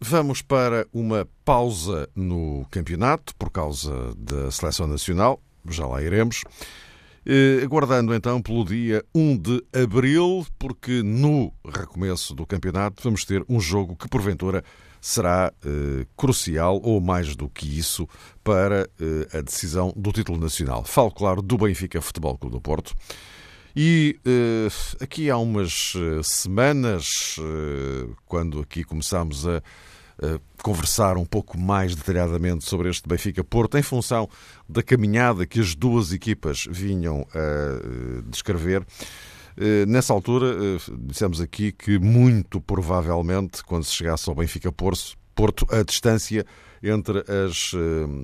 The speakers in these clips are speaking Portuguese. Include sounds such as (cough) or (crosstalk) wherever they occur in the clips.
vamos para uma pausa no campeonato por causa da seleção nacional. Já lá iremos. Eh, aguardando então pelo dia 1 de abril, porque no recomeço do campeonato vamos ter um jogo que porventura será eh, crucial, ou mais do que isso, para eh, a decisão do título nacional. Falo, claro, do Benfica Futebol Clube do Porto. E eh, aqui há umas eh, semanas, quando aqui começámos a conversar um pouco mais detalhadamente sobre este Benfica Porto, em função da caminhada que as duas equipas vinham a descrever. Eh, nessa altura, eh, dissemos aqui que muito provavelmente, quando se chegasse ao Benfica Porto, a distância entre as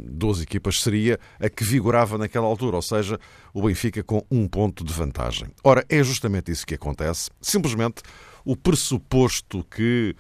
12 eh, equipas seria a que vigorava naquela altura, ou seja, o Benfica com um ponto de vantagem. Ora, é justamente isso que acontece. Simplesmente o pressuposto que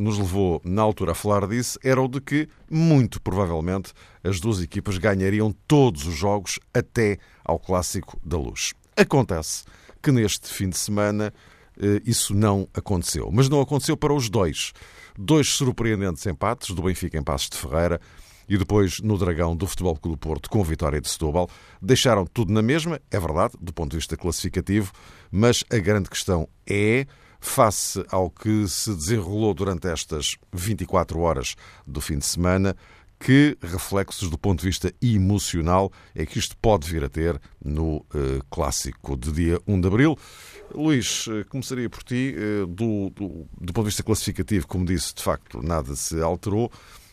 nos levou na altura a falar disso era o de que, muito provavelmente, as duas equipas ganhariam todos os jogos até ao Clássico da Luz. Acontece que neste fim de semana eh, isso não aconteceu. Mas não aconteceu para os dois. Dois surpreendentes empates do Benfica em Passos de Ferreira e depois no Dragão do Futebol Clube do Porto com vitória de Setúbal. Deixaram tudo na mesma, é verdade, do ponto de vista classificativo, mas a grande questão é, face ao que se desenrolou durante estas 24 horas do fim de semana, que reflexos do ponto de vista emocional é que isto pode vir a ter no uh, clássico de dia 1 de abril. Luís, eh, começaria por ti. Uh, do, do, do, ponto de vista classificativo, como disse, de facto nada se alterou,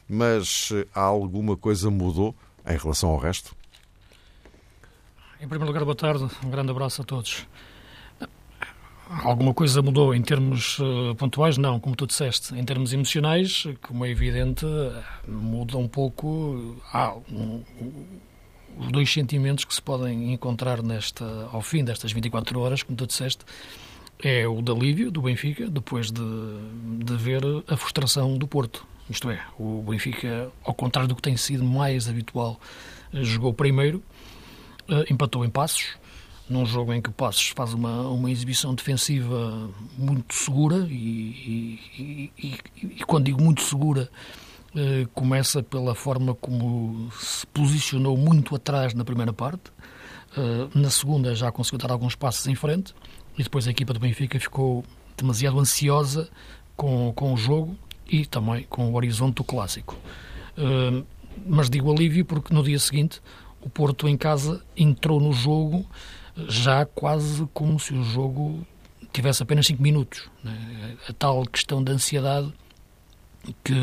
mas há alguma coisa mudou em relação ao resto? Em primeiro lugar, boa tarde, um grande abraço a todos. Alguma coisa mudou em termos uh, pontuais? Não, como tu disseste. Em termos emocionais, como é evidente, muda um pouco. Há um, os dois sentimentos que se podem encontrar nesta, ao fim destas 24 horas, como tu disseste, é o de alívio do Benfica, depois de, de ver a frustração do Porto. Isto é, o Benfica, ao contrário do que tem sido mais habitual, jogou primeiro, uh, empatou em passos, num jogo em que o Passos faz uma, uma exibição defensiva muito segura e, e, e, e quando digo muito segura eh, começa pela forma como se posicionou muito atrás na primeira parte. Eh, na segunda já conseguiu dar alguns passos em frente e depois a equipa do Benfica ficou demasiado ansiosa com, com o jogo e também com o horizonte do clássico. Eh, mas digo alívio porque no dia seguinte o Porto em casa entrou no jogo já quase como se o jogo tivesse apenas 5 minutos. Né? A tal questão da ansiedade que,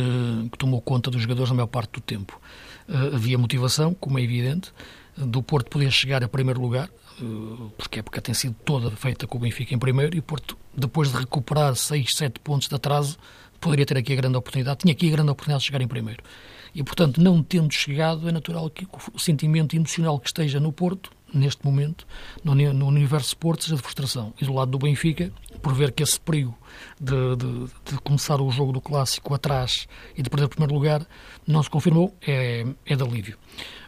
que, tomou conta dos jogadores na maior parte do tempo. Uh, havia motivação, como é evidente, do Porto poder chegar a primeiro lugar, uh, porque a época tem sido toda feita com o Benfica em primeiro, e o Porto, depois de recuperar 6, 7 pontos de atraso, poderia ter aqui a grande oportunidade, tinha aqui a grande oportunidade de chegar em primeiro. E, portanto, não tendo chegado, é natural que o sentimento emocional que esteja no Porto neste momento, no, universo esportes, seja de frustração. E do lado do Benfica, por ver que esse perigo de, de, de, começar o jogo do clássico atrás e de perder o primeiro lugar não se confirmou, é, é de alívio.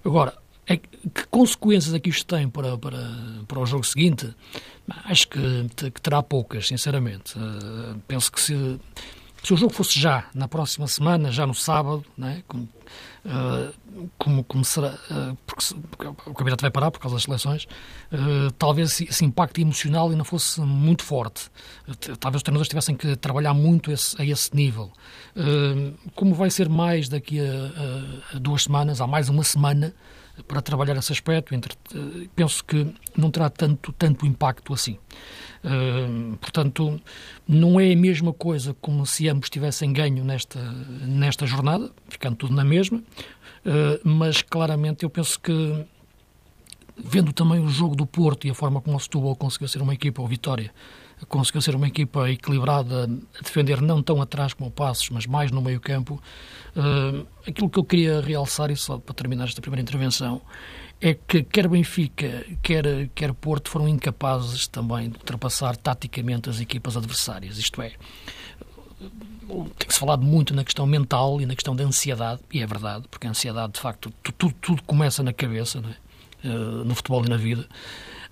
Agora, é, que consequências é que isto tem para, para, para o jogo seguinte? Acho que, que terá poucas, sinceramente. Uh, penso que se se o jogo fosse já, na próxima semana, já no sábado, né, como, uh, como, uh, porque, porque, o campeonato vai parar por causa das seleções, uh, talvez esse, esse, impacto emocional ainda fosse muito forte. talvez os treinadores tivessem que trabalhar muito esse, a esse nível. como vai ser mais daqui a, a, duas semanas, há mais uma semana, para trabalhar esse aspecto, entre, penso que não terá tanto, tanto impacto assim. Portanto, não é a mesma coisa como se ambos tivessem ganho nesta, nesta jornada, ficando tudo na mesma, uh, mas claramente eu penso que, vendo também o jogo do Porto e a forma como o Setúbal conseguiu ser uma equipa, ou Vitória, conseguiu ser uma equipa equilibrada, a defender não tão atrás como o Passos, mas mais no meio campo. Uh, aquilo que eu queria realçar, e só para terminar esta primeira intervenção, é que quer Benfica, quer, quer Porto foram incapazes também de ultrapassar taticamente as equipas adversárias. Isto é, tem-se falado muito na questão mental e na questão da ansiedade, e é verdade, porque a ansiedade, de facto, tudo, tudo começa na cabeça, é? uh, no futebol e na vida.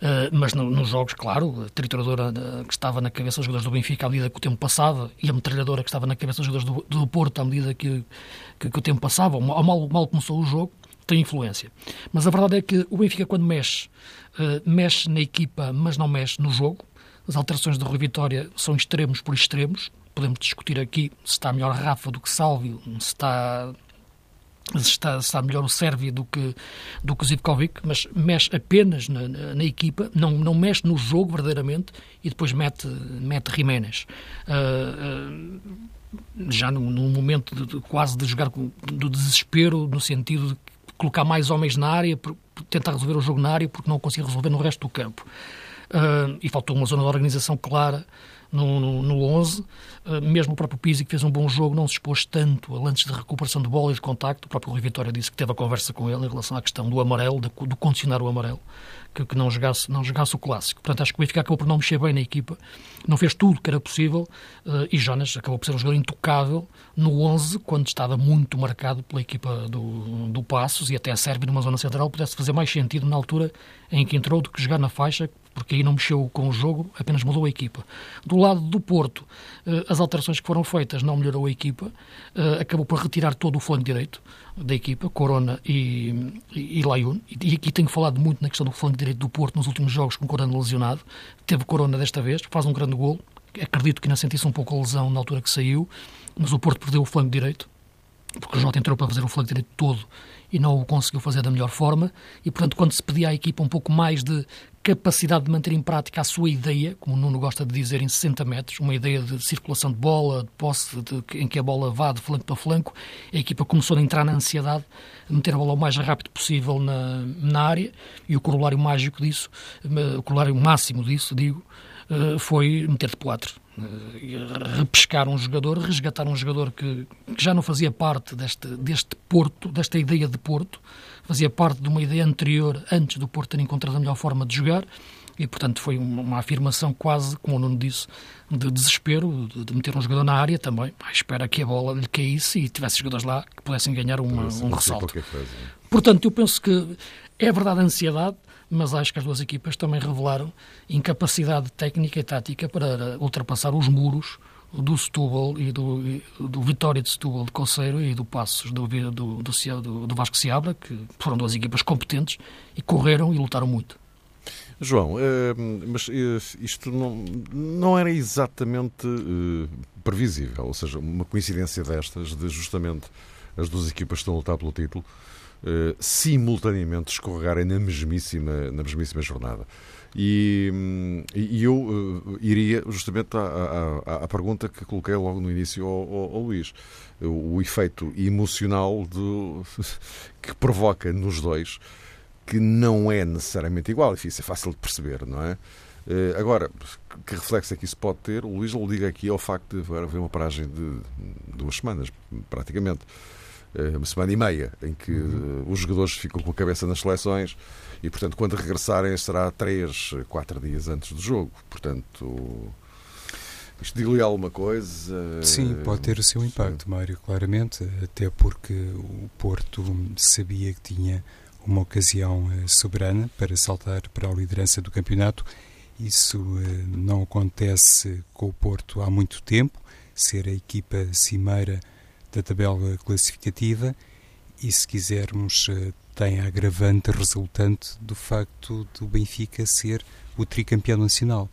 Uh, mas no, nos jogos, claro, a trituradora uh, que estava na cabeça dos jogadores do Benfica à medida que o tempo passava e a metralhadora que estava na cabeça dos jogadores do, do Porto à medida que, que, que, o tempo passava, mal, mal começou o jogo, tem influência. Mas a verdade é que o Benfica, quando mexe, uh, mexe na equipa, mas não mexe no jogo. As alterações do Rui Vitória são extremos por extremos. Podemos discutir aqui se está melhor Rafa do que Sálvio, se está se está, se está melhor o Sérvia do que, do que o Zivkovic, mas mexe apenas na, na, na, equipa, não, não mexe no jogo verdadeiramente e depois mete, mete Jiménez. Uh, uh, já num, num momento de, de, quase de jogar com, do desespero, no sentido de colocar mais homens na área, tentar resolver o jogo na área, porque não conseguia resolver no resto do campo. Uh, e faltou uma zona de organização clara no, no, no 11. Uh, mesmo o próprio Pizzi, que fez um bom jogo, não se expôs tanto a lances de recuperação de bola e de contacto. O próprio Rui Vitória disse que teve a conversa com ele em relação à questão do amarelo, do, condicionar o amarelo que, que, não, jogasse, não jogasse o clássico. Portanto, acho que o Benfica acabou por não mexer bem na equipa, não fez tudo que era possível uh, e Jonas acabou por ser um jogador intocável no 11, quando estava muito marcado pela equipa do, do Passos e até a Sérvia numa zona central pudesse fazer mais sentido na altura em que entrou do que jogar na faixa, porque aí não mexeu com o jogo, apenas mudou a equipa. Do lado do Porto, uh, as alterações que foram feitas não melhorou a equipa, uh, acabou por retirar todo o flanco direito, da equipa, Corona e, e, e. E aqui tenho falado muito na questão do flanco direito do Porto nos últimos jogos com Corona lesionado. Teve Corona desta vez, faz um grande gol. Acredito que ainda sentisse um pouco a lesão na altura que saiu, mas o Porto perdeu o flanco direito, porque o Jota entrou para fazer o flanco direito todo e não o conseguiu fazer da melhor forma. E, portanto, quando se pedia à equipa um pouco mais de capacidade de manter em prática a sua ideia, como o Nuno gosta de dizer, em 60 metros, uma ideia de circulação de bola, de posse, de, em que a bola vá de flanco para flanco, a equipa começou a entrar na ansiedade, de meter a bola o mais rápido possível na, na área, e o corolário mágico disso, o corolário máximo disso, digo, eh, foi meter de quatro. Eh, repescar um jogador, resgatar um jogador que, que já não fazia parte deste, deste Porto, desta ideia de Porto, fazia parte de uma ideia anterior, antes do Porto ter encontrado a melhor forma de jogar, e portanto foi uma afirmação quase, como o Nuno disse, de desespero, de meter um jogador na área também, à espera que a bola lhe caísse e tivesse jogadores lá que pudessem ganhar uma, um ressalto. Portanto, eu penso que é verdade a ansiedade, mas acho que as duas equipas também revelaram incapacidade técnica e tática para ultrapassar os muros do Setúbal e do, do Vitória de Setúbal de Conceiro e do Passos do, do, do, do Vasco Seabra, que foram duas equipas competentes e correram e lutaram muito. João, eh, mas eh, isto não, não era exatamente eh, previsível, ou seja, uma coincidência destas, de justamente as duas equipas que estão a lutar pelo título, simultaneamente escorregarem na mesmíssima, na mesmíssima jornada. E, e eu uh, iria justamente à, à, à, pergunta que coloquei logo no início ao, ao, ao Luís. O, o, efeito emocional do, (laughs) que provoca nos dois, que não é necessariamente igual. Enfim, isso é fácil de perceber, não é? Uh, agora, que reflexo é que isso pode ter? O Luís liga aqui ao facto de haver uma paragem de duas semanas, praticamente. Uh, uma semana e meia, em que uhum. os jogadores ficam com a cabeça nas seleções e, portanto, quando regressarem será três, quatro dias antes do jogo. Portanto, isto diz-lhe alguma coisa? Sim, pode ter o seu impacto, Mário, claramente, até porque o Porto sabia que tinha uma ocasião eh, soberana para saltar para a liderança do campeonato. Isso eh, não acontece com o Porto há muito tempo, ser a equipa cimeira da tabela classificativa e, se quisermos, eh, tem a agravante resultante do facto do Benfica ser o tricampeão nacional.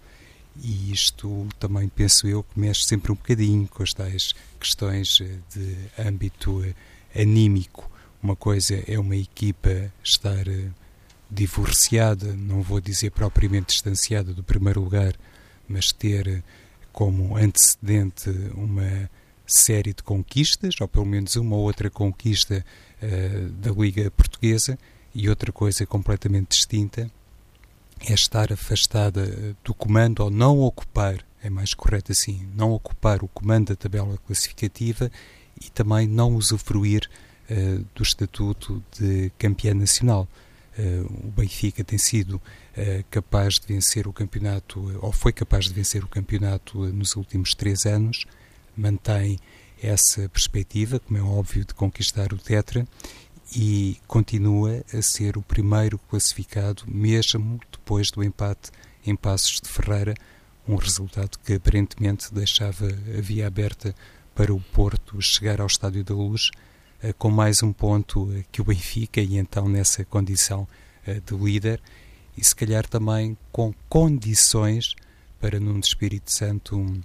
E isto também penso eu que mexe sempre um bocadinho com as tais questões eh, de âmbito eh, anímico. Uma coisa é uma equipa estar divorciada, não vou dizer propriamente distanciada do primeiro lugar, mas ter como antecedente uma série de conquistas, ou pelo menos uma ou outra conquista uh, da Liga Portuguesa, e outra coisa completamente distinta é estar afastada do comando ou não ocupar é mais correto assim, não ocupar o comando da tabela classificativa e também não usufruir uh, do estatuto de campeã nacional. Uh, o Benfica tem sido uh, capaz de vencer o campeonato, ou foi capaz de vencer o campeonato nos últimos três anos, mantém essa perspectiva, como é óbvio, de conquistar o Tetra e continua a ser o primeiro classificado, mesmo depois do empate em Passos de Ferreira, um resultado que aparentemente deixava a via aberta para o Porto chegar ao Estádio da Luz eh, com mais um ponto eh, que o Benfica e então nessa condição eh, de líder e se calhar também com condições para num Espírito Santo,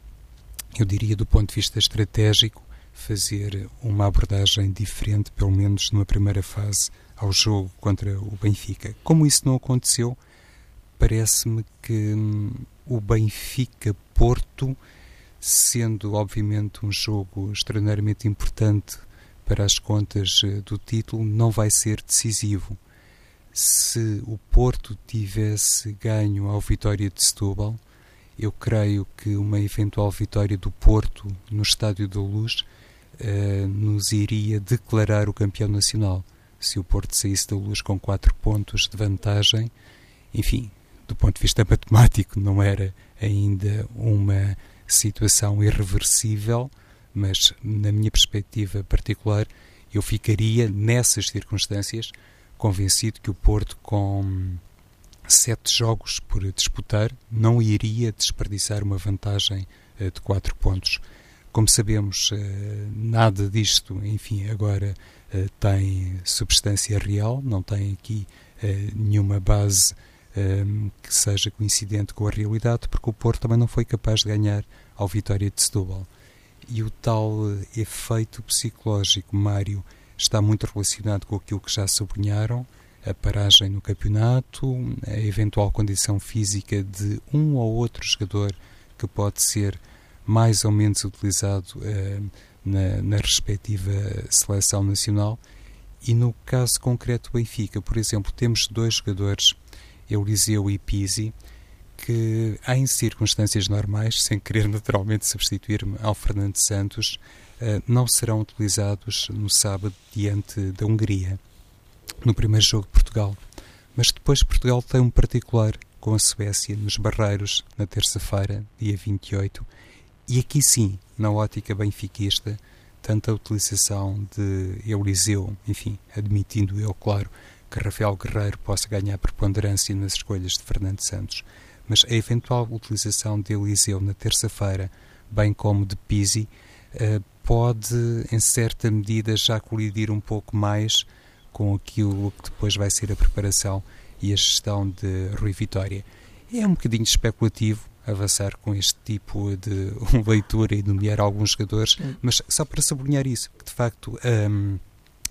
eu diria do ponto de vista estratégico, fazer uma abordagem diferente, pelo menos numa primeira fase, ao jogo contra o Benfica. Como isso não aconteceu, parece-me que hum, o Benfica-Porto, sendo obviamente um jogo extraordinariamente importante para as contas eh, do título, não vai ser decisivo. Se o Porto tivesse ganho ao Vitória de Setúbal, eu creio que uma eventual vitória do Porto no Estádio da Luz eh, nos iria declarar o campeão nacional. Se o Porto saísse da Luz com 4 pontos de vantagem, enfim, do ponto de vista (laughs) matemático, não era ainda uma situação irreversível, mas na minha perspectiva particular, eu ficaria nessas circunstâncias convencido que o Porto, com sete jogos por disputar, não iria desperdiçar uma vantagem eh, de quatro pontos. Como sabemos, eh, nada disto, enfim, agora eh, tem substância real, não tem aqui nenhuma base um, que seja coincidente com a realidade, porque o Porto também não foi capaz de ganhar ao Vitória de Setúbal. E o tal efeito psicológico, Mário, está muito relacionado com aquilo que já sublinharam, a paragem no campeonato, a eventual condição física de um ou outro jogador que pode ser mais ou menos utilizado uh, na, na respectiva seleção nacional. E no caso concreto do Benfica, por exemplo, temos dois jogadores Eliseu e Pisi, que em circunstâncias normais, sem querer naturalmente substituir-me ao Fernando Santos, eh, não serão utilizados no sábado diante da Hungria, no primeiro jogo de Portugal. Mas depois Portugal tem um particular com a Suécia nos Barreiros, na terça-feira, dia 28, e aqui sim, na ótica benfiquista, tanto a utilização de Eliseu, enfim, admitindo eu, claro, que Rafael Guerreiro possa ganhar preponderância nas escolhas de Fernando Santos, mas a eventual utilização de Eliseu na terça-feira, bem como de Pisi, eh, pode, em certa medida, já colidir um pouco mais com aquilo que depois vai ser a preparação e a gestão de Rui Vitória. É um bocadinho especulativo avançar com este tipo de (laughs) leitura e nomear alguns jogadores, mas só para sublinhar isso, que de facto. Um,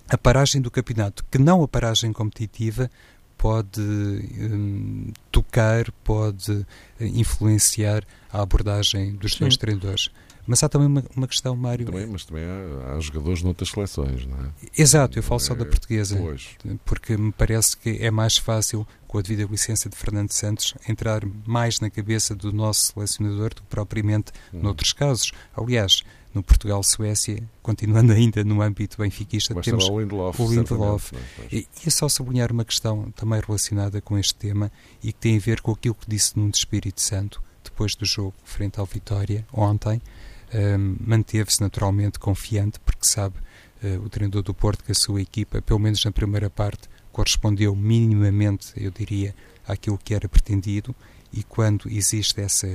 a paragem do campeonato, que não a paragem competitiva, pode um, tocar, pode eh, influenciar a abordagem dos dois treinadores. Mas há também uma, uma questão, Mário. Também, mas também há, há, jogadores noutras seleções, não é? Exato, eu falo só da é, portuguesa. Pois. Porque me parece que é mais fácil, com a devida licença de Fernando Santos, entrar mais na cabeça do nosso selecionador do que propriamente hum. noutros casos. Aliás, no Portugal-Suécia, continuando (laughs) ainda no âmbito benfiquista, Mas temos o Lindelof. O Lindelof. É? E, é só sublinhar uma questão também relacionada com este tema e que tem a ver com aquilo que disse num de Espírito Santo, depois do jogo frente ao Vitória, ontem. Manteve-se naturalmente confiante, porque sabe uh, o treinador do Porto que a sua equipa, pelo menos na primeira parte, correspondeu minimamente, eu diria, àquilo que era pretendido. E quando existe essa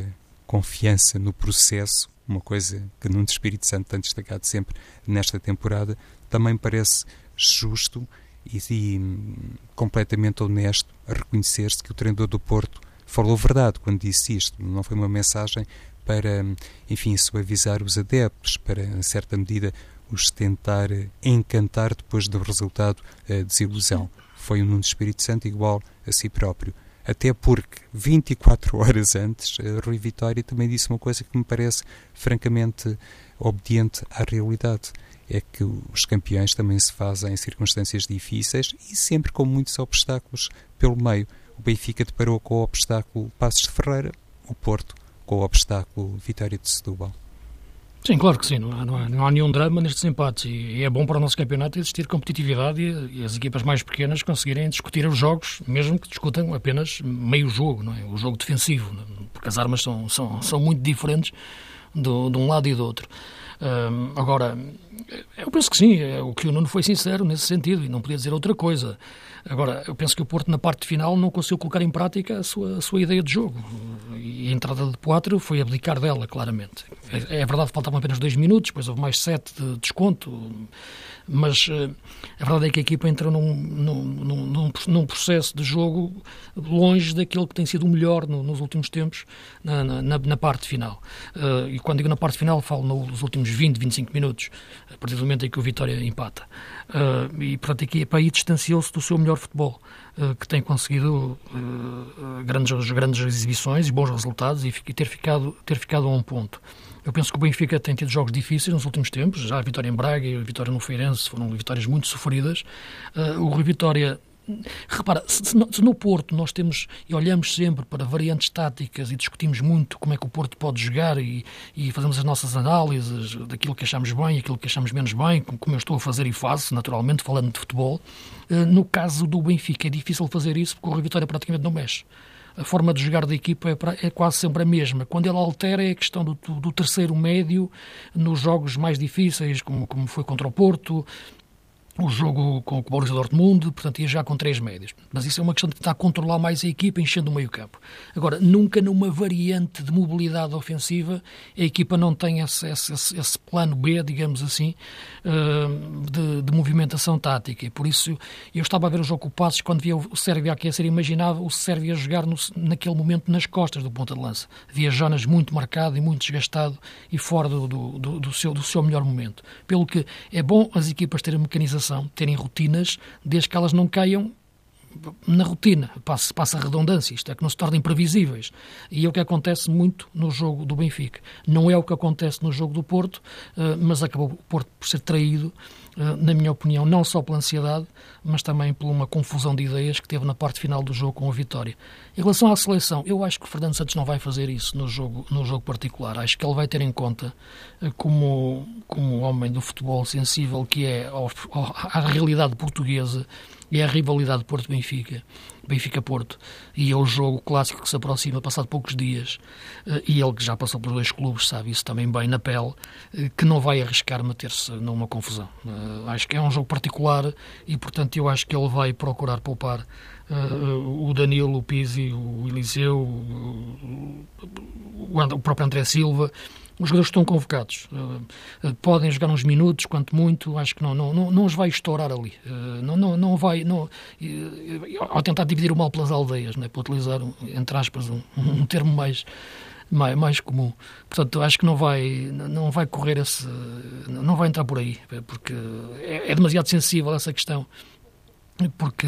confiança no processo, uma coisa que num Espírito Santo tem destacado sempre nesta temporada, também parece justo e, e completamente honesto reconhecer-se que o treinador do Porto falou verdade quando disse isto. Não foi uma mensagem para, enfim, suavizar os adeptos, para, em certa medida, os tentar encantar depois do resultado a desilusão. Foi um Nuno Espírito Santo igual a si próprio. Até porque 24 (laughs) horas antes, Rui Vitória também disse uma coisa que me parece francamente obediente à realidade. É que os campeões também se fazem em circunstâncias difíceis e sempre com muitos obstáculos pelo meio. O Benfica deparou com o obstáculo Passos de Ferreira, o Porto colocou o obstáculo Vitória de Setúbal? Sim, claro que sim. Não há, não há, não há nenhum drama nestes empates. E, e, é bom para o nosso campeonato existir competitividade e, e, as equipas mais pequenas conseguirem discutir os jogos, mesmo que discutam apenas meio jogo, não é? o jogo defensivo, porque as armas são, são, são muito diferentes do, de um lado e do outro. Agora, eu penso que sim, é, o que o Nuno foi sincero nesse sentido e não podia dizer outra coisa. Agora, eu penso que o Porto, na parte final, não conseguiu colocar em prática a sua, a sua ideia de jogo. E a entrada de Poitras foi abdicar dela, claramente. É, é verdade que faltavam apenas dois minutos, depois houve mais sete de desconto, mas uh, a verdade é que a equipa entra num, num, num, num, processo de jogo longe daquilo que tem sido o melhor no, nos últimos tempos na, na, na parte final. Uh, e quando digo na parte final, falo nos últimos 20, 25 minutos, a partir do momento em que o Vitória empata. Uh, e, portanto, a equipa aí distanciou-se do seu melhor futebol, que tem conseguido grandes, grandes exibições e bons resultados e, e ter, ficado, ter ficado a um ponto. Eu penso que o Benfica tem tido jogos difíceis nos últimos tempos, já a vitória em Braga e a vitória no Feirense foram vitórias muito sofridas. Uh, o Rui Vitória Repara, se no, se no, Porto nós temos e olhamos sempre para variantes táticas e discutimos muito como é que o Porto pode jogar e, e fazemos as nossas análises daquilo que achamos bem e aquilo que achamos menos bem, como eu estou a fazer e faço, naturalmente, falando de futebol, uh, no caso do Benfica é difícil fazer isso porque o Rui Vitória praticamente não mexe a forma de jogar da equipa é, é, quase sempre a mesma. Quando ele altera é a questão do, do, terceiro médio nos jogos mais difíceis, como, como foi contra o Porto, o jogo com o Borussia Dortmund, portanto ia já com três médios. Mas isso é uma questão de tentar controlar mais a equipa enchendo o meio campo. Agora, nunca numa variante de mobilidade ofensiva a equipa não tem esse, esse, esse plano B, digamos assim, eh, de, de, movimentação tática. E por isso eu estava a ver o jogo com o Passos quando via o Sérvio aquecer, imaginava o Sérvio a jogar no, naquele momento nas costas do ponta de lança. Via Jonas muito marcado e muito desgastado e fora do, do, do, do seu, do seu melhor momento. Pelo que é bom as equipas terem mecanização terem rotinas, desde que elas não caiam na rotina, passa, passa a redundância, isto é que não se tornem previsíveis. E é o que acontece muito no jogo do Benfica. Não é o que acontece no jogo do Porto, eh, mas acabou o Porto por ser traído na minha opinião, não só pela ansiedade, mas também por uma confusão de ideias que teve na parte final do jogo com a vitória. Em relação à seleção, eu acho que o Fernando Santos não vai fazer isso no jogo, no jogo particular. Acho que ele vai ter em conta, eh, como, como homem do futebol sensível que é ao, ao, à realidade portuguesa e à rivalidade Porto-Benfica, Benfica-Porto, e é o jogo clássico que se aproxima passado poucos dias, eh, e ele que já passou por dois clubes sabe isso também bem na pele, eh, que não vai arriscar meter-se numa confusão. Eh, acho que é um jogo particular e, portanto, eu acho que ele vai procurar poupar o Danilo, o Pizzi, o Eliseu, o próprio André Silva, os jogadores estão convocados. Uh, podem jogar uns minutos, quanto muito, acho que não, não, não, não os vai estourar ali. Uh, não, não, não vai. Não, ao tentar dividir o mal pelas aldeias, né, para utilizar, entre aspas, um, um termo mais. Mais, mais comum. Portanto, acho que não vai, não vai correr esse. não vai entrar por aí, porque é, é demasiado sensível essa questão. Porque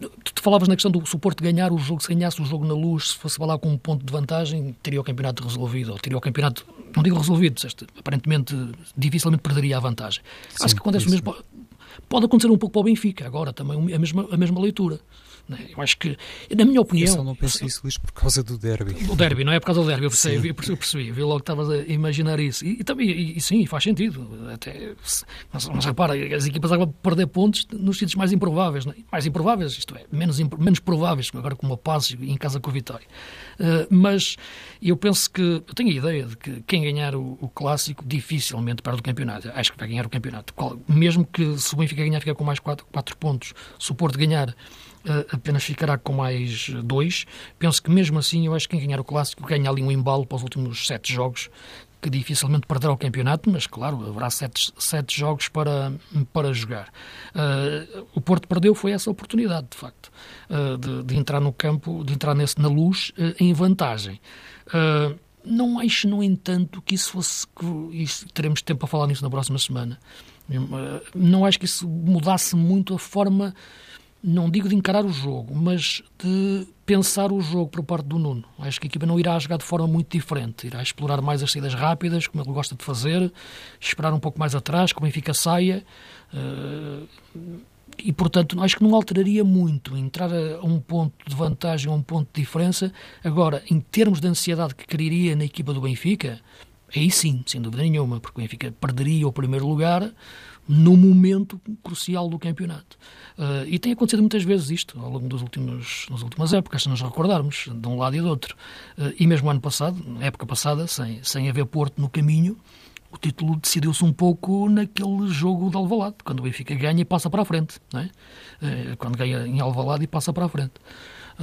tu falavas na questão do suporte ganhar o jogo, se ganhasse o jogo na luz, se fosse lá com um ponto de vantagem, teria o campeonato resolvido, ou teria o campeonato, não digo resolvido, disseste, aparentemente dificilmente perderia a vantagem. Sim, Acho que acontece o mesmo, pode acontecer um pouco para o Benfica, agora também a mesma, a mesma leitura. Né? Eu acho que, na minha opinião. Eu só não penso isso, Luís, por causa do derby. O derby, não é por causa do derby, eu percebi, eu percebi, eu vi logo que estavas a imaginar isso. E, e também, e, e, sim, faz sentido. Até, mas, mas repara, as equipas acabam por perder pontos nos sítios mais improváveis. É? Mais improváveis, isto é, menos, menos prováveis, agora como a Paz em casa com a Vitória. Uh, mas eu penso que, eu tenho a ideia de que quem ganhar o, o clássico dificilmente perde o campeonato. Acho que vai ganhar o campeonato. Mesmo que se o Benfica ganhar, ficar com mais 4 pontos, se o Porto ganhar apenas ficará com mais dois. Penso que mesmo assim, eu acho que quem ganhar o clássico ganha ali um embalo para os últimos sete jogos, que dificilmente perderá o campeonato, mas claro, haverá sete, sete jogos para, para jogar. Uh, o Porto perdeu foi essa oportunidade, de facto, uh, de, de, entrar no campo, de entrar nesse, na luz uh, em vantagem. não acho, no entanto, que isso fosse. Que isso, teremos tempo para falar nisso na próxima semana. não acho que isso mudasse muito a forma não digo de encarar o jogo, mas de pensar o jogo por parte do Nuno. Acho que a equipa não irá jogar de forma muito diferente. Irá explorar mais as saídas rápidas, como ele gosta de fazer, esperar um pouco mais atrás, como o Benfica saia. Uh, e, portanto, acho que não alteraria muito entrar a um ponto de vantagem, a um ponto de diferença. Agora, em termos de ansiedade que criaria na equipa do Benfica, aí sim, sem dúvida nenhuma, porque o Benfica perderia o primeiro lugar no momento crucial do campeonato. Uh, e tem acontecido muitas vezes isto ao longo das últimas épocas, se nos recordarmos, de um lado e do outro. Uh, e mesmo ano passado, época passada, sem, sem haver Porto no caminho, o título decidiu-se um pouco naquele jogo de Alvalade, quando o Benfica ganha e passa para a frente, não é? Uh, quando ganha em Alvalade e passa para a frente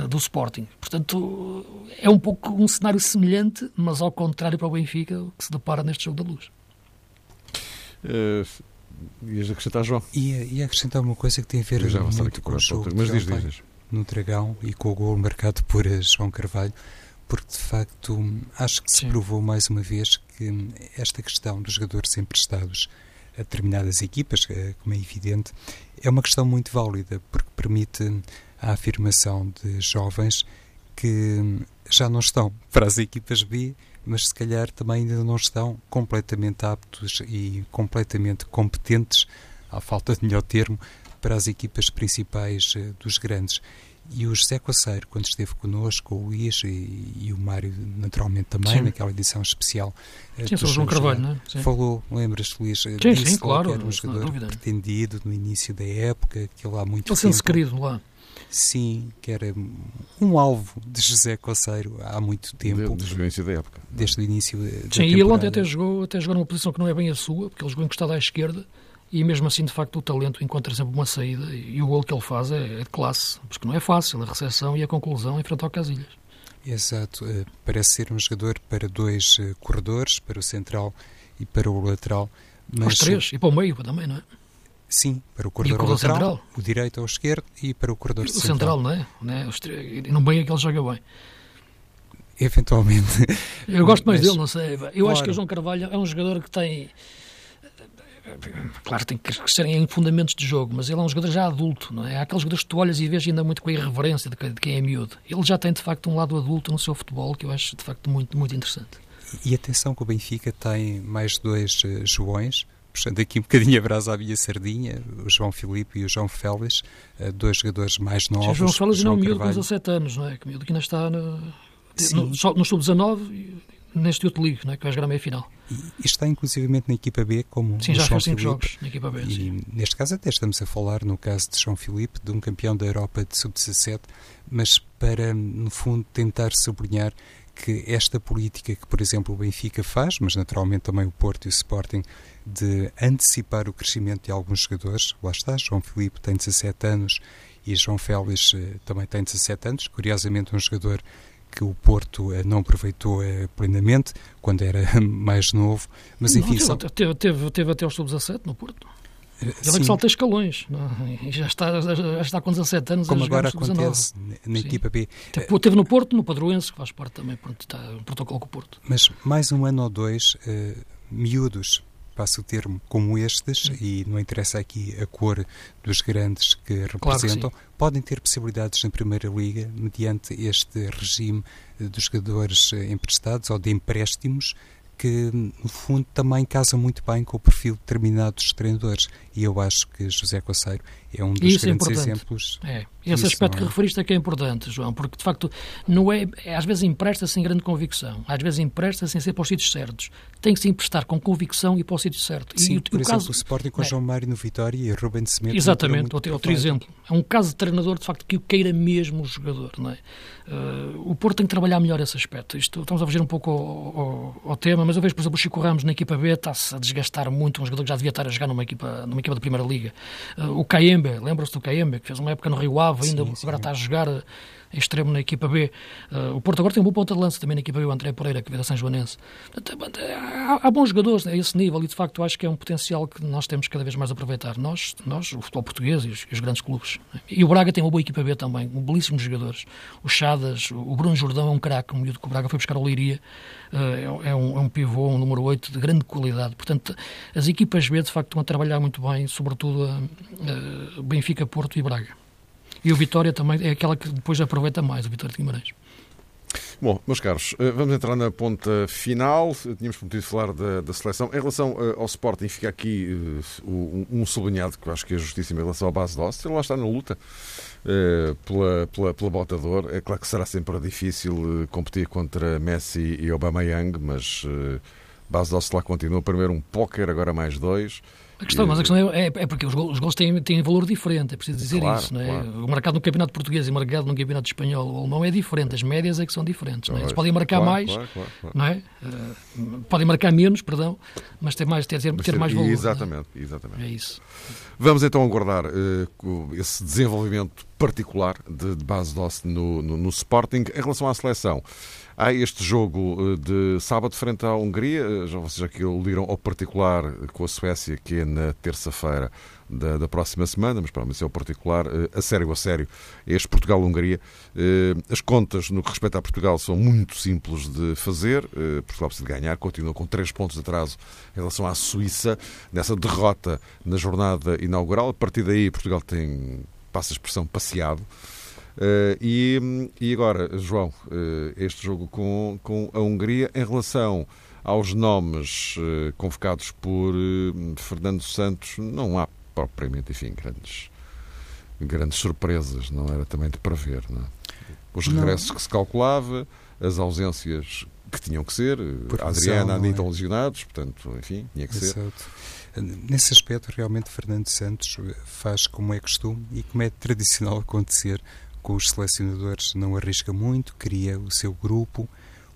do Sporting. Portanto, é um pouco um cenário semelhante, mas ao contrário para o Benfica, que se depara neste jogo da luz. Uh, Ias acrescentar, João? Ia, ia acrescentar uma coisa que tem a ver muito com o jogo mas diz, diz, diz. no Dragão e com o gol marcado por João Carvalho, porque de facto acho que se Sim. provou mais uma vez que esta questão dos jogadores emprestados a determinadas equipas, eh, como é evidente, é uma questão muito válida, porque permite a afirmação de jovens que já não estão para as equipas B mas se calhar também ainda não estão completamente aptos e completamente competentes, à falta de melhor termo, para as equipas principais uh, dos grandes. E o José Coceiro, quando esteve connosco, o Luís e, e o Mário, naturalmente também, sim. naquela edição especial. Uh, sim, o João Carvalho, não é? Sim. Falou, lembras-te, Luís? Sim, disse sim, claro. Que era um jogador pretendido no início da época, que ele há muito ele tempo... Ele querido lá. Sim, que era um alvo de José Coceiro há muito tempo. Desde o início da época. Desde o início da Sim, temporada. e ele ontem até jogou, até jogou numa posição que não é bem a sua, porque ele jogou encostado à esquerda, e mesmo assim, de facto, o talento encontra sempre uma saída, e o gol que ele faz é, é de classe, porque não é fácil a recepção e a conclusão em frente ao Casilhas. Exato, uh, parece ser um jogador para dois uh, corredores, para o central e para o lateral. Mas... Os três, e para o meio também, não é? Sim, para o corredor, o lateral, central? o direito ou o esquerdo e para o corredor o central. central, não é? Não é? Não bem é que ele joga bem. Eventualmente. (laughs) Eu gosto mais Mas, dele, não sei. Eu claro. acho que o João Carvalho é um jogador que tem. Claro, tem que crescer em fundamentos de jogo, mas ele é um jogador já adulto, não é? Há aqueles jogadores que tu olhas e vês ainda muito com a irreverência de quem é miúdo. Ele já tem, de facto, um lado adulto no seu futebol que eu acho, de facto, muito, muito interessante. E atenção que o Benfica tem mais dois uh, Joões, puxando aqui um bocadinho a brasa à minha sardinha, o João Filipe e o João Félix, eh, dois jogadores mais novos. O João Félix não é um miúdo com 17 anos, não é? Que miúdo que ainda está no, no, no sub-19 neste outro ligo, não é? que vai jogar a meia-final. E, está inclusivamente na equipa B como Sim, já João cinco jogos na equipa B. E sim. neste caso até estamos a falar, no caso de João Filipe, de um campeão da Europa de sub-17, mas para, no fundo, tentar sublinhar que esta política que, por exemplo, o Benfica faz, mas naturalmente também o Porto e o Sporting, de antecipar o crescimento de alguns jogadores, lá está, João Filipe tem 17 anos e João Félix eh, também tem 17 anos, curiosamente um jogador que o Porto eh, não aproveitou eh, plenamente quando era (laughs) mais novo, mas enfim... Não, teve, teve, teve, teve até os sub-17 no Porto. Ele Sim. é que salta escalões, não? É? já, está, já está com 17 anos Como agora acontece na equipa B. Teve no Porto, no Padroense, que faz parte também, pronto, está um protocolo com o Porto. Mas mais um ano ou dois, uh, miúdos, passo o termo, como estes, e não interessa aqui a cor dos grandes que representam, claro que podem ter possibilidades na Primeira Liga mediante este regime dos jogadores emprestados ou de empréstimos que, no fundo, também casa muito bem com o perfil de determinados treinadores. E eu acho que José Coceiro é um dos é grandes é exemplos. É. Esse aspecto é? que referiste é que é importante, João, porque de facto não é, às vezes empresta-se sem grande convicção, às vezes empresta-se sem ser para os sítios certos. Tem que se emprestar com convicção e para o sítio certo. Sim, e, por o exemplo, caso, o Sporting com é. João Mário no Vitória e Ruben Semedo. Exatamente, outro, outro exemplo. É um caso de treinador, de facto, que queira mesmo o jogador. Não é? Uh, o Porto tem que trabalhar melhor esse aspecto. Isto, estamos a fugir um pouco ao, ao, ao, tema, mas eu vejo, por exemplo, o Chico Ramos na equipa B está-se a desgastar muito, um jogador que já devia estar a jogar numa equipa, numa equipa da Primeira Liga. Uh, o Caembe, lembra-se do Caembe, que fez uma época no Rio Ave, ainda sim, sim. agora está a jogar extremo na equipa B. Uh, o Porto agora tem um bom ponta de lança também na equipa B, o André Pereira, que veio da São Joanense. Portanto, há, há, bons jogadores a esse nível e, de facto, acho que é um potencial que nós temos cada vez mais aproveitar. Nós, nós o futebol português e os, os grandes clubes. E o Braga tem uma boa equipa B também, um belíssimos jogadores. O Chadas, o Bruno Jordão é um craque, um miúdo que o Braga foi buscar ao Leiria. Uh, é, um, é um pivô, um número 8 de grande qualidade. Portanto, as equipas B, de facto, estão a trabalhar muito bem, sobretudo a, a Benfica, Porto e Braga. E o Vitória também é aquela que depois aproveita mais, o Vitória de Guimarães. Bom, meus caros, eh, vamos entrar na ponta final. Tínhamos prometido falar da, da seleção. Em relação eh, ao Sporting, fica aqui uh, um, um sublinhado que eu acho que é justíssimo em relação à base de Ele lá está na luta pela, pela, pela botador. É claro que será sempre difícil competir contra Messi e Aubameyang, mas uh, base de lá continua. Primeiro um póquer, agora mais dois. A questão, mas a questão é, é, é porque os gols, os gols têm, têm valor diferente, é preciso dizer claro, isso. Não é? Claro. O mercado no campeonato português e o mercado no campeonato espanhol ou alemão é diferente, as médias é que são diferentes. Não é? Eles podem marcar claro, mais, não é? Uh, podem marcar menos, perdão, mas ter mais, ter, ter, ter mais valor. Exatamente, é? exatamente. É isso. Vamos então aguardar uh, esse desenvolvimento particular de, de base doce no, no, no Sporting. Em relação à seleção, Há este jogo eh, de sábado frente à Hungria, eh, já vocês aqui liram ao particular com a Suécia, que é na terça-feira da, da, próxima semana, mas para mim é o particular, eh, a sério, a sério, este Portugal-Hungria. As contas no que respeita a Portugal são muito simples de fazer. Portugal precisa de ganhar, continua com três pontos de atraso em relação à Suíça, nessa derrota na jornada inaugural. A partir daí, Portugal tem, passa a expressão, passeado. Uh, e, e, agora, João, uh, este jogo com, com a Hungria em relação aos nomes uh, convocados por Fernando Santos, não há propriamente, enfim, grandes, grandes surpresas, não era também de prever, não é? Os regressos não. que se calculava, as ausências que tinham que ser, por a Adriana, a Anitta é? lesionados, portanto, enfim, tinha que Exato. ser. Nesse aspecto, realmente, Fernando Santos faz como é costume e como é tradicional (laughs) acontecer com os selecionadores não arrisca muito, cria o seu grupo.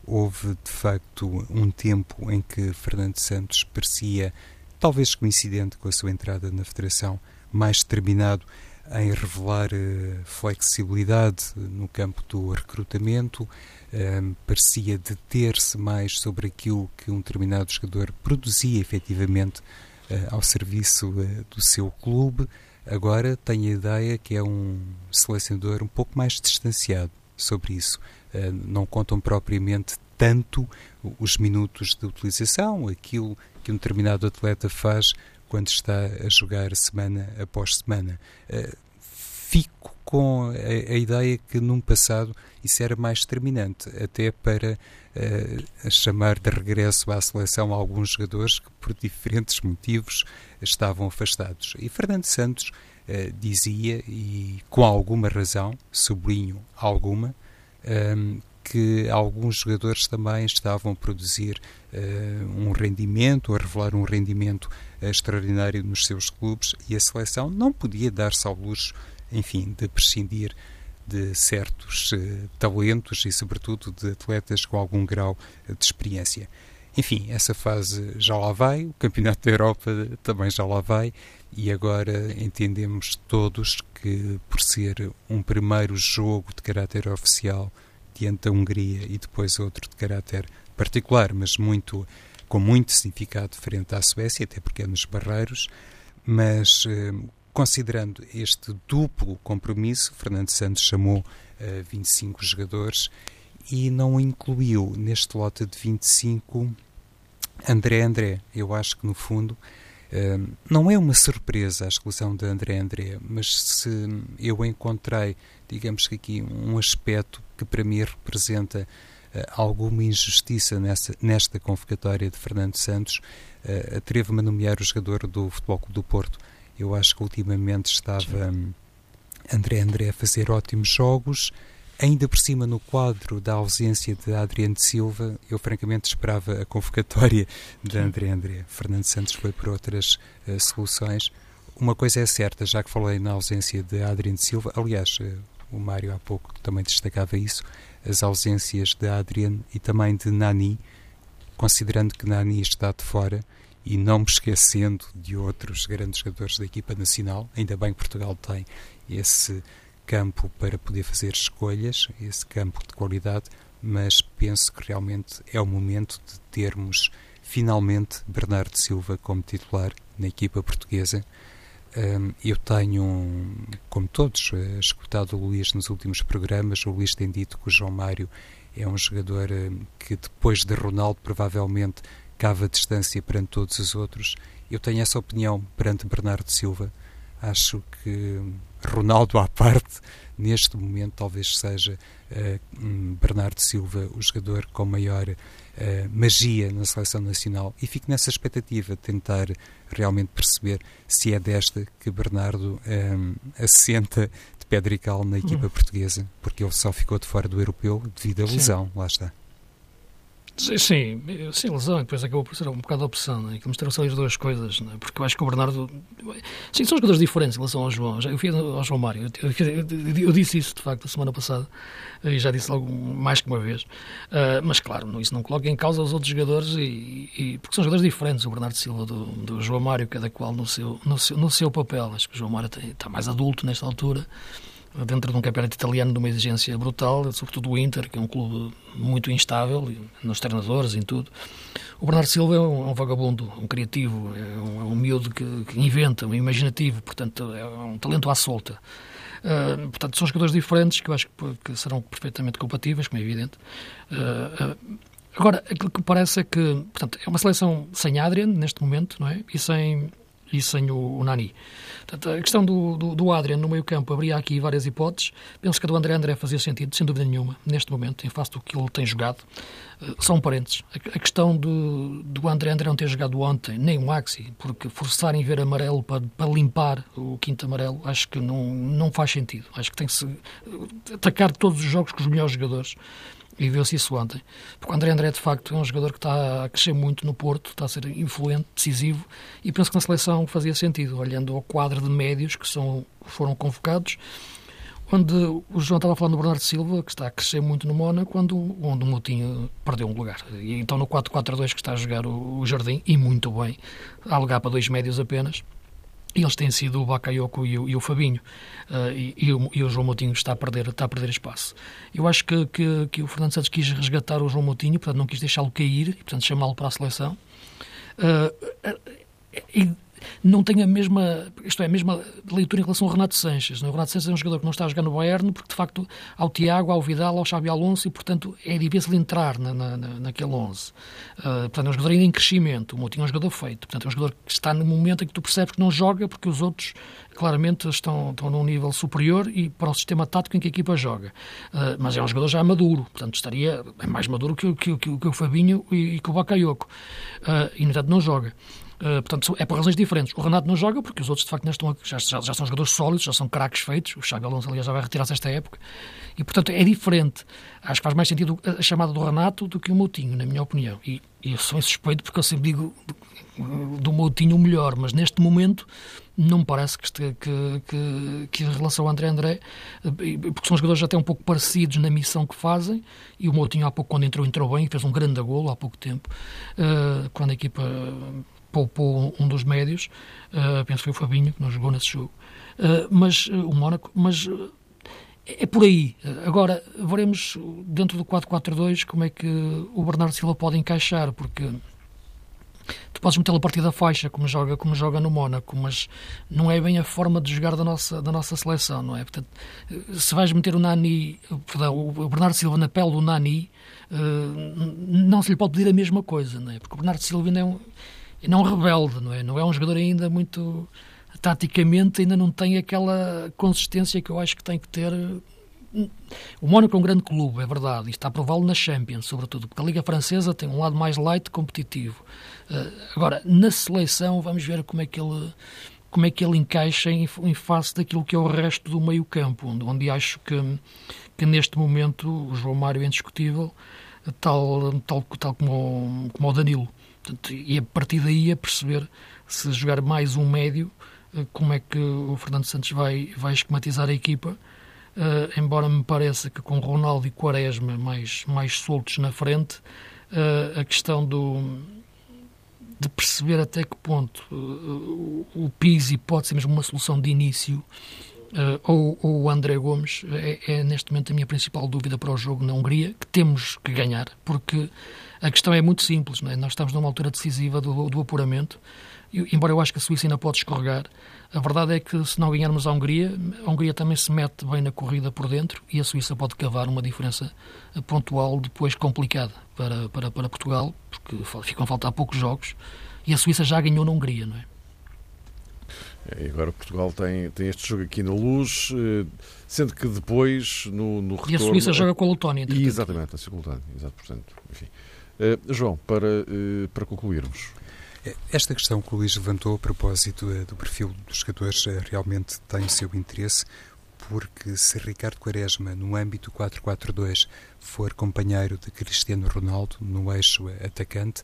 Houve, de facto, um tempo em que Fernando Santos parecia, talvez coincidente com a sua entrada na Federação, mais determinado em revelar uh, flexibilidade no campo do recrutamento, uh, parecia deter-se mais sobre aquilo que um determinado jogador produzia efetivamente uh, ao serviço do seu clube. Agora tenho a ideia que é um selecionador um pouco mais distanciado sobre isso. Uh, não contam propriamente tanto os minutos de utilização, aquilo que um determinado atleta faz quando está a jogar semana após semana. Uh, fico com a, a, ideia que num passado isso era mais determinante, até para uh, chamar de regresso à seleção alguns jogadores que por diferentes motivos estavam afastados. E Fernando Santos uh, dizia, e com alguma razão, sublinho alguma, um, ehm, que alguns jogadores também estavam a produzir uh, um rendimento, a revelar um rendimento extraordinário nos seus clubes e a seleção não podia dar-se ao luxo, enfim, de prescindir de certos uh, talentos e, sobretudo, de atletas com algum grau de experiência. Enfim, essa fase já lá vai, o Campeonato da Europa também já lá vai, e agora entendemos todos que, por ser um primeiro jogo de caráter oficial diante da Hungria e depois outro de caráter particular, mas muito com muito significado frente à Suécia, até porque é nos Barreiros, mas eh, considerando este duplo compromisso, Fernando Santos chamou eh, 25 jogadores e não incluiu neste lote de 25 André André. Eu acho que, no fundo, uh, não é uma surpresa a exclusão de André André, mas se eu encontrei, digamos que aqui, um aspecto que para mim representa uh, alguma injustiça nessa, nesta convocatória de Fernando Santos, uh, atrevo-me a nomear o jogador do Futebol Clube do Porto. Eu acho que ultimamente estava um, André André a fazer ótimos jogos, Ainda por cima, no quadro da ausência de Adriano de Silva, eu francamente esperava a convocatória de André André. Fernando Santos foi por outras uh, soluções. Uma coisa é certa, já que falei na ausência de Adriano de Silva, aliás, uh, o Mário há pouco também destacava isso, as ausências de Adriano e também de Nani, considerando que Nani está de fora e não me esquecendo de outros grandes jogadores da equipa nacional, ainda bem que Portugal tem esse campo para poder fazer escolhas, esse campo de qualidade, mas penso que realmente é o momento de termos finalmente Bernardo Silva como titular na equipa portuguesa. Eu tenho, como todos, eh, escutado o Luís nos últimos programas. O Luís tem dito que o João Mário é um jogador que, depois de Ronaldo, provavelmente cava distância perante todos os outros. Eu tenho essa opinião perante Bernardo Silva Acho que Ronaldo à parte, neste momento, talvez seja uh, Bernardo Silva o jogador com maior uh, magia na seleção nacional e fico nessa expectativa de tentar realmente perceber se é desta que Bernardo um, assenta de pedra e cal na equipa hum. portuguesa, porque ele só ficou de fora do europeu devido à lesão, lá está. Sim, sim, lesão, e depois acabou por ser um bocado a opção, né? que misturam-se as duas coisas, né? porque eu acho que o Bernardo. Sim, são jogadores diferentes em relação ao João. Eu fui ao João Mário, eu, eu, eu, disse isso de facto a semana passada, e já disse logo mais que uma vez. Uh, mas claro, isso não coloca em causa os outros jogadores, e, e, porque são jogadores diferentes, o Bernardo Silva do, do João Mário, cada qual no seu, no seu, no seu papel. Acho que o João Mário tem, está mais adulto nesta altura dentro de um campeonato italiano de uma exigência brutal, sobretudo o Inter, que é um clube muito instável, nos treinadores, em tudo. O Bernardo Silva é um, é um vagabundo, um criativo, é um, é um miúdo que, que, inventa, um imaginativo, portanto, é um talento à solta. Uh, portanto, são jogadores diferentes que eu acho que, que serão perfeitamente compatíveis, como é evidente. Uh, uh, agora, aquilo que parece é que, portanto, é uma seleção sem Adrian, neste momento, não é? E sem, e sem o, o Nani. Portanto, a questão do, do, do Adrian no meio campo abria aqui várias hipóteses. Penso que a do André André fazia sentido, sem dúvida nenhuma, neste momento, em face do que ele tem jogado. Uh, são parentes. A, questão do, do André André não ter jogado ontem, nem o Maxi, porque forçarem ver amarelo para, para limpar o quinto amarelo, acho que não, não faz sentido. Acho que tem que se atacar todos os jogos com os melhores jogadores e viu-se isso ontem. Porque o André André, de facto, é um jogador que está a crescer muito no Porto, está a ser influente, decisivo, e penso que na seleção fazia sentido, olhando ao quadro de médios que são, foram convocados, onde o João estava falando do Bernardo Silva, que está a crescer muito no Mónaco, quando, onde o Moutinho perdeu um lugar. E então no 4-4-2 que está a jogar o, o Jardim, e muito bem, a lugar para dois médios apenas, eles têm sido o Bakayoko e o, e o Fabinho. Uh, e, e, o, e, o, João Moutinho está a perder, está a perder espaço. Eu acho que, que, que o Fernando Santos quis resgatar o João Moutinho, portanto não quis deixá-lo cair e, portanto, chamá-lo para a seleção. Uh, não tem a mesma, isto é, a mesma leitura em relação ao Renato Sanches. É? O Renato Sanches é um jogador que não está a jogar no Bayern porque, de facto, ao Tiago, ao Vidal, ao Xabi Alonso e, portanto, é difícil entrar na, na, naquele 11. Uh, portanto, é um jogador ainda em crescimento. O Moutinho é um jogador feito. Portanto, é um jogador que está no momento em que tu percebes que não joga porque os outros claramente estão, estão num nível superior e para o sistema tático em que a equipa joga. Uh, mas é um jogador já maduro, portanto estaria é mais maduro que, que, que, que o Fabinho e, e que o Bakayoko. Uh, e, no entanto, não joga. Uh, portanto, é por razões diferentes. O Renato não joga porque os outros, de facto, não estão, já, já, já são jogadores sólidos, já são craques feitos. O Xabi Alonso, aliás, já vai retirar-se esta época. E, portanto, é diferente. Acho que faz mais sentido a chamada do Renato do que o Moutinho, na minha opinião. E, e eu sou insuspeito porque eu sempre digo do, do Moutinho o melhor, mas neste momento não me parece que, este, que, que, que, em relação ao André André, porque são jogadores até um pouco parecidos na missão que fazem, e o Moutinho há pouco, quando entrou, entrou bem, fez um grande golo há pouco tempo, uh, quando a equipa poupou um dos médios, uh, penso que foi o Fabinho, que não jogou nesse jogo, uh, mas o Mónaco, mas é por aí. Agora, veremos dentro do 4-4-2 como é que o Bernardo Silva pode encaixar, porque tu podes metê-lo a partir da faixa, como joga, como joga no Mónaco, mas não é bem a forma de jogar da nossa, da nossa seleção, não é? Portanto, se vais meter o Nani, perdão, o Bernardo Silva na pele do Nani, não se lhe pode pedir a mesma coisa, não é? Porque o Bernardo Silva ainda é um, ainda é rebelde, não é? Não é um jogador ainda muito taticamente ainda não tem aquela consistência que eu acho que tem que ter. O Mónaco é um grande clube, é verdade, e está a prová-lo na Champions, sobretudo, porque a Liga Francesa tem um lado mais light competitivo. Uh, agora, na seleção, vamos ver como é que ele, como é que ele encaixa em, em face daquilo que é o resto do meio-campo, onde, onde acho que, que neste momento o João Mário é indiscutível, tal, tal, tal como, como o Danilo. Portanto, e a partir daí a perceber se jogar mais um médio como é que o Fernando Santos vai, vai esquematizar a equipa. Uh, embora me pareça que com Ronaldo e Quaresma mais, mais soltos na frente, uh, a questão do, de perceber até que ponto uh, o Pizzi pode ser mesmo uma solução de início ou, ou o André Gomes é, é, neste momento a minha principal dúvida para o jogo na Hungria, que temos que ganhar, porque a questão é muito simples, é? nós estamos numa altura decisiva do, do apuramento embora eu acho que a Suíça ainda pode escorregar, a verdade é que se não ganharmos a Hungria, a Hungria também se mete bem na corrida por dentro e a Suíça pode cavar uma diferença pontual depois complicada para, para, para Portugal, porque ficam a faltar poucos jogos e a Suíça já ganhou na Hungria, não é? E agora Portugal tem, tem este jogo aqui na luz, eh, sendo que depois, no, no retorno... E a Suíça joga com a Letónia. Exatamente, a simultâneo. Exato, portanto, enfim. Uh, João, para, uh, para concluirmos. Esta questão que o Luís levantou a propósito uh, do perfil dos jogadores realmente tem o seu interesse, porque se Ricardo Quaresma, no âmbito 4-4-2, for companheiro de Cristiano Ronaldo no eixo atacante,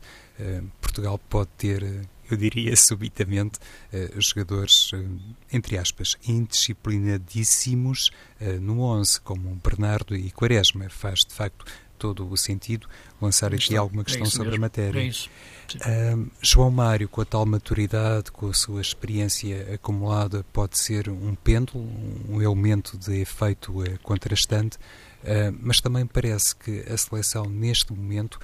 Portugal pode ter eu diria subitamente, uh, jogadores, uh, entre aspas, indisciplinadíssimos uh, no 11, como Bernardo e Quaresma. Faz, de facto, todo o sentido lançar aqui alguma questão é sobre mesmo. a matéria. É. João Mário, com a tal maturidade, com a sua experiência acumulada, pode ser um pêndulo, um elemento de efeito contrastante, mas também parece que a seleção, neste momento,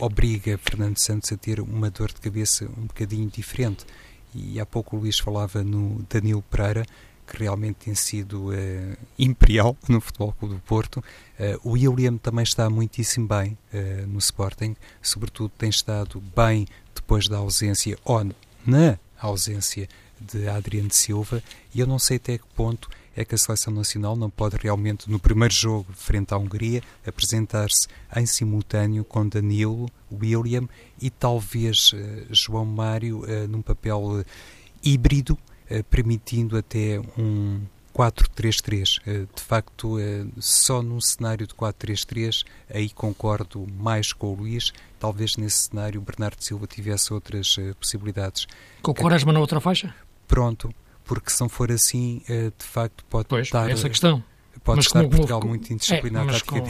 obriga Fernando Santos a ter uma dor de cabeça um bocadinho diferente. E há pouco o Luís falava no Danilo Pereira, que realmente tem sido uh, imperial no Futebol Clube do Porto. Uh, o William também está muitíssimo bem uh, no Sporting, sobretudo tem estado bem depois da ausência, ou na ausência de Adriano Silva, e eu não sei até que ponto é que a seleção nacional não pode realmente, no primeiro jogo frente à Hungria, apresentar-se em simultâneo com Danilo, William e talvez uh, João Mário uh, num papel uh, híbrido, permitindo até um 4-3-3. De facto, só num cenário de 4-3-3, aí concordo mais com o Luís. Talvez nesse cenário o Bernardo Silva tivesse outras possibilidades. Com o Quaresma na outra faixa? Pronto, porque se não for assim, eh, de facto pode pois, estar... essa questão. Pode mas estar como, Portugal como, muito indisciplinado é, mas como,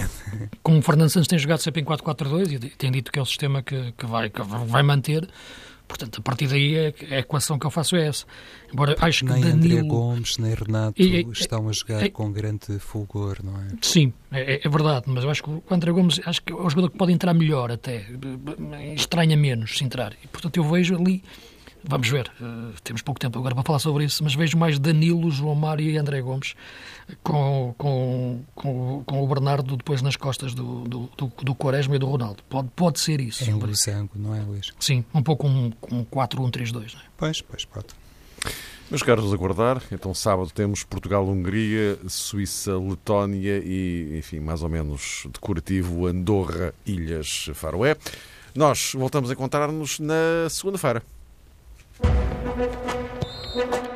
como o Fernando Santos tem jogado sempre em 4-4-2 e tem dito que é o sistema que, que, vai, que vai manter, portanto, a partir daí é, a equação que eu faço é essa. Embora acho nem que Danilo... André Gomes, nem Renato estão a jogar é, com grande fulgor, não é? Sim, é, é, verdade, mas eu acho que o André Gomes acho que é o jogador que pode entrar melhor até, estranha menos se entrar. E, portanto, eu vejo ali Vamos ver, uh, temos pouco tempo agora para falar sobre isso, mas vejo mais Danilo, João Mário e André Gomes com, com, com, com o Bernardo depois nas costas do, do, do, do Quaresma e do Ronaldo. Pode, pode ser isso. Em Lusango, não é, Luís? Sim, um pouco um, um 4-1-3-2. É? Pois, pois, pode. Meus caros, aguardar. Então, sábado temos Portugal-Hungria, Suíça-Letónia e, enfim, mais ou menos decorativo Andorra-Ilhas Faroé. Nós voltamos a encontrar-nos na segunda-feira. Thank you.